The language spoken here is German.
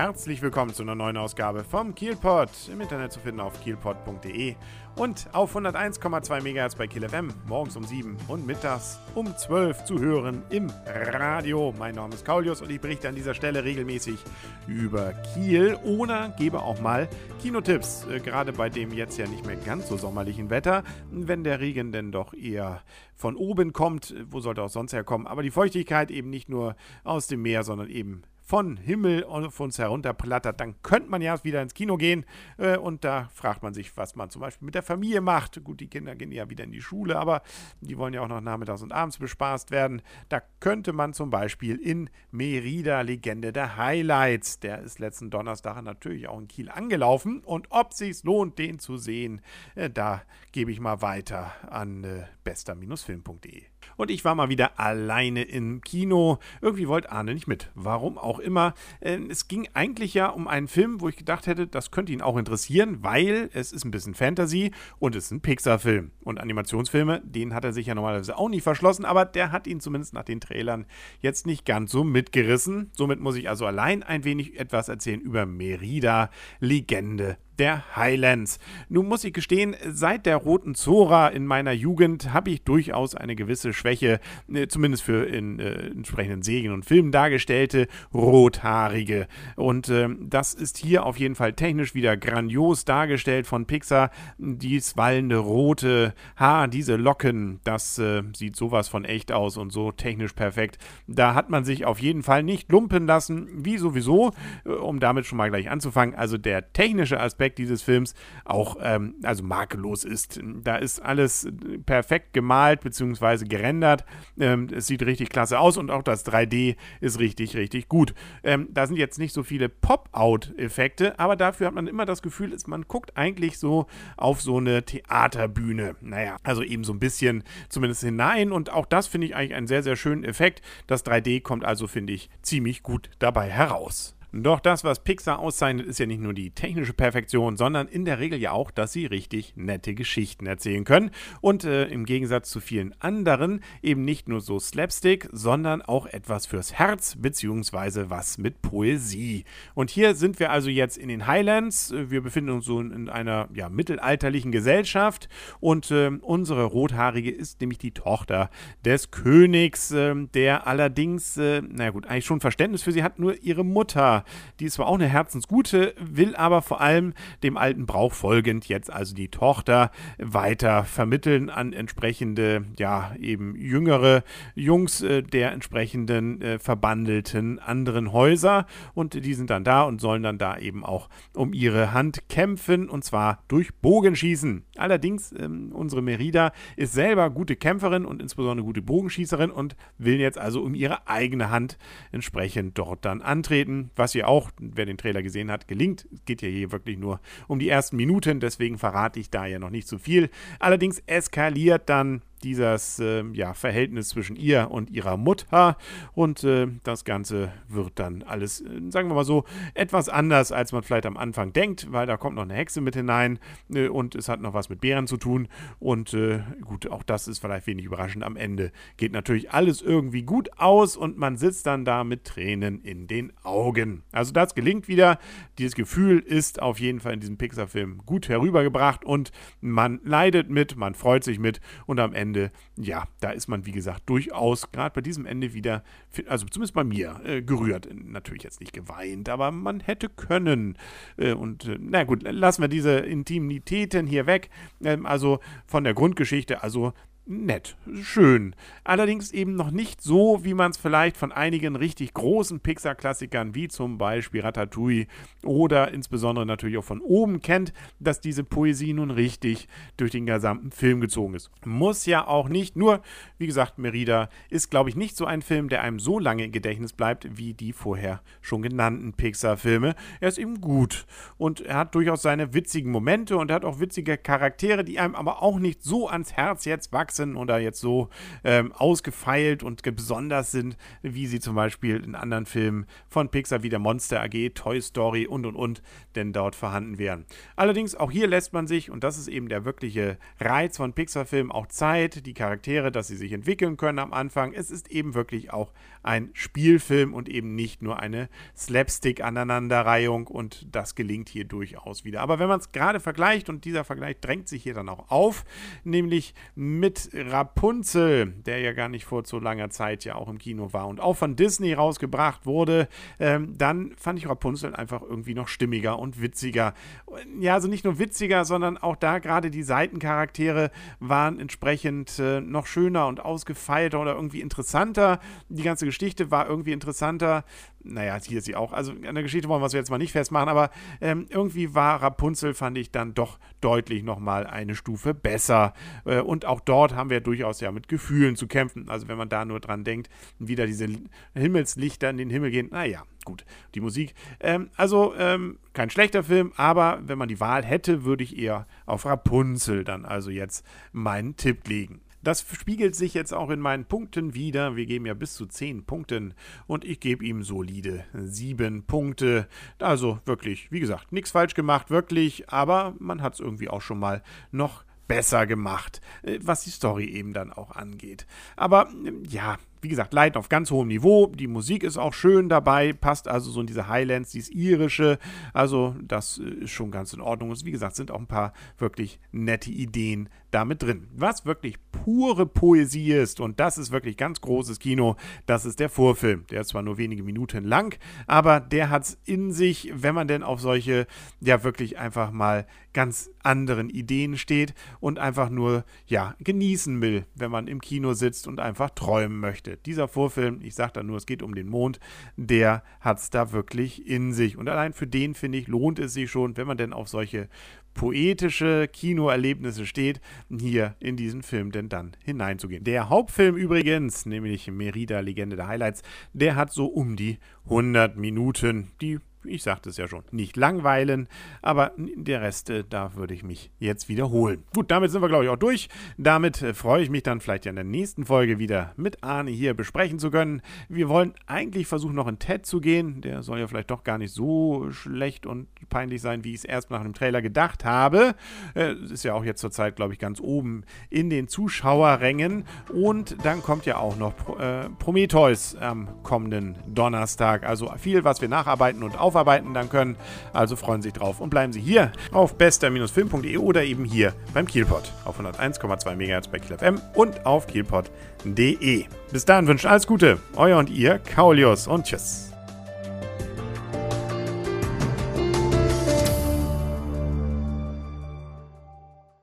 herzlich willkommen zu einer neuen Ausgabe vom Kielpot. Im Internet zu finden auf kielpot.de und auf 101,2 MHz bei Kiel FM, morgens um 7 und mittags um 12 zu hören im Radio. Mein Name ist Kaulius und ich berichte an dieser Stelle regelmäßig über Kiel oder gebe auch mal Kinotipps, äh, gerade bei dem jetzt ja nicht mehr ganz so sommerlichen Wetter, wenn der Regen denn doch eher von oben kommt, wo sollte auch sonst herkommen, aber die Feuchtigkeit eben nicht nur aus dem Meer, sondern eben von Himmel auf uns herunterplattert, dann könnte man ja wieder ins Kino gehen. Äh, und da fragt man sich, was man zum Beispiel mit der Familie macht. Gut, die Kinder gehen ja wieder in die Schule, aber die wollen ja auch noch nachmittags und abends bespaßt werden. Da könnte man zum Beispiel in Merida Legende der Highlights, der ist letzten Donnerstag natürlich auch in Kiel angelaufen. Und ob sich's lohnt, den zu sehen, äh, da gebe ich mal weiter an äh, bester-film.de. Und ich war mal wieder alleine im Kino. Irgendwie wollte Arne nicht mit. Warum auch immer. Ähm, es ging eigentlich ja um einen Film, wo ich gedacht hätte, das könnte ihn auch interessieren, weil es ist ein bisschen Fantasy und es ist ein Pixar-Film. Und Animationsfilme, den hat er sich ja normalerweise auch nie verschlossen, aber der hat ihn zumindest nach den Trailern jetzt nicht ganz so mitgerissen. Somit muss ich also allein ein wenig etwas erzählen über Merida, Legende der Highlands. Nun muss ich gestehen, seit der roten Zora in meiner Jugend habe ich durchaus eine gewisse Schwäche, äh, zumindest für in äh, entsprechenden Serien und Filmen dargestellte Rothaarige. Und äh, das ist hier auf jeden Fall technisch wieder grandios dargestellt von Pixar. Dies wallende rote Haar, diese Locken, das äh, sieht sowas von echt aus und so technisch perfekt. Da hat man sich auf jeden Fall nicht lumpen lassen, wie sowieso, äh, um damit schon mal gleich anzufangen. Also der technische Aspekt Aspekt dieses Films auch ähm, also makellos ist. Da ist alles perfekt gemalt bzw. gerendert. Ähm, es sieht richtig klasse aus und auch das 3D ist richtig, richtig gut. Ähm, da sind jetzt nicht so viele Pop-Out-Effekte, aber dafür hat man immer das Gefühl, man guckt eigentlich so auf so eine Theaterbühne. Naja, also eben so ein bisschen zumindest hinein und auch das finde ich eigentlich einen sehr, sehr schönen Effekt. Das 3D kommt also, finde ich, ziemlich gut dabei heraus. Doch das, was Pixar auszeichnet, ist ja nicht nur die technische Perfektion, sondern in der Regel ja auch, dass sie richtig nette Geschichten erzählen können. Und äh, im Gegensatz zu vielen anderen eben nicht nur so Slapstick, sondern auch etwas fürs Herz, beziehungsweise was mit Poesie. Und hier sind wir also jetzt in den Highlands. Wir befinden uns so in einer ja, mittelalterlichen Gesellschaft und äh, unsere Rothaarige ist nämlich die Tochter des Königs, äh, der allerdings, äh, na gut, eigentlich schon Verständnis für sie hat, nur ihre Mutter die ist zwar auch eine Herzensgute, will aber vor allem dem alten Brauch folgend jetzt also die Tochter weiter vermitteln an entsprechende, ja, eben jüngere Jungs äh, der entsprechenden äh, verbandelten anderen Häuser. Und die sind dann da und sollen dann da eben auch um ihre Hand kämpfen und zwar durch Bogenschießen. Allerdings, ähm, unsere Merida ist selber gute Kämpferin und insbesondere gute Bogenschießerin und will jetzt also um ihre eigene Hand entsprechend dort dann antreten, was was hier auch, wer den Trailer gesehen hat, gelingt. Es geht ja hier wirklich nur um die ersten Minuten, deswegen verrate ich da ja noch nicht so viel. Allerdings eskaliert dann dieses äh, ja, Verhältnis zwischen ihr und ihrer Mutter. Und äh, das Ganze wird dann alles, äh, sagen wir mal so, etwas anders, als man vielleicht am Anfang denkt, weil da kommt noch eine Hexe mit hinein äh, und es hat noch was mit Bären zu tun. Und äh, gut, auch das ist vielleicht wenig überraschend. Am Ende geht natürlich alles irgendwie gut aus und man sitzt dann da mit Tränen in den Augen. Also das gelingt wieder. Dieses Gefühl ist auf jeden Fall in diesem Pixar-Film gut herübergebracht und man leidet mit, man freut sich mit und am Ende Ende, ja, da ist man, wie gesagt, durchaus gerade bei diesem Ende wieder, also zumindest bei mir, äh, gerührt. Natürlich jetzt nicht geweint, aber man hätte können. Äh, und äh, na gut, lassen wir diese Intimitäten hier weg. Ähm, also von der Grundgeschichte, also nett, schön. Allerdings eben noch nicht so, wie man es vielleicht von einigen richtig großen Pixar-Klassikern wie zum Beispiel Ratatouille oder insbesondere natürlich auch von oben kennt, dass diese Poesie nun richtig durch den gesamten Film gezogen ist. Muss ja auch nicht, nur wie gesagt, Merida ist, glaube ich, nicht so ein Film, der einem so lange im Gedächtnis bleibt wie die vorher schon genannten Pixar-Filme. Er ist eben gut und er hat durchaus seine witzigen Momente und er hat auch witzige Charaktere, die einem aber auch nicht so ans Herz jetzt wachsen wachsen oder jetzt so ähm, ausgefeilt und besonders sind, wie sie zum Beispiel in anderen Filmen von Pixar wie der Monster AG, Toy Story und und und denn dort vorhanden wären. Allerdings auch hier lässt man sich, und das ist eben der wirkliche Reiz von Pixar-Filmen, auch Zeit, die Charaktere, dass sie sich entwickeln können am Anfang. Es ist eben wirklich auch ein Spielfilm und eben nicht nur eine Slapstick-Aneinanderreihung und das gelingt hier durchaus wieder. Aber wenn man es gerade vergleicht, und dieser Vergleich drängt sich hier dann auch auf, nämlich mit Rapunzel, der ja gar nicht vor so langer Zeit ja auch im Kino war und auch von Disney rausgebracht wurde, ähm, dann fand ich Rapunzel einfach irgendwie noch stimmiger und witziger. Ja, also nicht nur witziger, sondern auch da gerade die Seitencharaktere waren entsprechend äh, noch schöner und ausgefeilter oder irgendwie interessanter. Die ganze Geschichte war irgendwie interessanter. Naja, hier ist sie auch. Also an der Geschichte wollen wir es jetzt mal nicht festmachen, aber ähm, irgendwie war Rapunzel, fand ich dann doch deutlich nochmal eine Stufe besser. Äh, und auch dort haben wir durchaus ja mit Gefühlen zu kämpfen. Also wenn man da nur dran denkt, wieder diese Himmelslichter in den Himmel gehen, naja, gut, die Musik. Ähm, also ähm, kein schlechter Film, aber wenn man die Wahl hätte, würde ich eher auf Rapunzel dann also jetzt meinen Tipp legen. Das spiegelt sich jetzt auch in meinen Punkten wieder. Wir geben ja bis zu 10 Punkten und ich gebe ihm solide 7 Punkte. Also wirklich, wie gesagt, nichts falsch gemacht, wirklich, aber man hat es irgendwie auch schon mal noch besser gemacht, äh, was die Story eben dann auch angeht. Aber ja, wie gesagt, Leiden auf ganz hohem Niveau. Die Musik ist auch schön dabei, passt also so in diese Highlands, dieses irische. Also, das äh, ist schon ganz in Ordnung. Und wie gesagt, sind auch ein paar wirklich nette Ideen damit drin. Was wirklich pure Poesie ist, und das ist wirklich ganz großes Kino, das ist der Vorfilm. Der ist zwar nur wenige Minuten lang, aber der hat es in sich, wenn man denn auf solche, ja, wirklich einfach mal ganz anderen Ideen steht und einfach nur, ja, genießen will, wenn man im Kino sitzt und einfach träumen möchte. Dieser Vorfilm, ich sage da nur, es geht um den Mond, der hat es da wirklich in sich. Und allein für den, finde ich, lohnt es sich schon, wenn man denn auf solche poetische Kinoerlebnisse steht, hier in diesen Film denn dann hineinzugehen. Der Hauptfilm übrigens, nämlich Merida Legende der Highlights, der hat so um die 100 Minuten, die ich sagte es ja schon, nicht langweilen, aber der Rest, äh, da würde ich mich jetzt wiederholen. Gut, damit sind wir, glaube ich, auch durch. Damit äh, freue ich mich dann vielleicht ja in der nächsten Folge wieder mit Arne hier besprechen zu können. Wir wollen eigentlich versuchen, noch in Ted zu gehen. Der soll ja vielleicht doch gar nicht so schlecht und peinlich sein, wie ich es erst nach dem Trailer gedacht habe. Äh, ist ja auch jetzt zurzeit, glaube ich, ganz oben in den Zuschauerrängen. Und dann kommt ja auch noch Prometheus am kommenden Donnerstag. Also viel, was wir nacharbeiten und auf aufarbeiten dann können. Also freuen Sie sich drauf und bleiben Sie hier auf bester-film.de oder eben hier beim Kielpot auf 101,2 MHz bei Kiel FM und auf kielpot.de. Bis dahin wünscht alles Gute, euer und ihr, Kaulius und tschüss.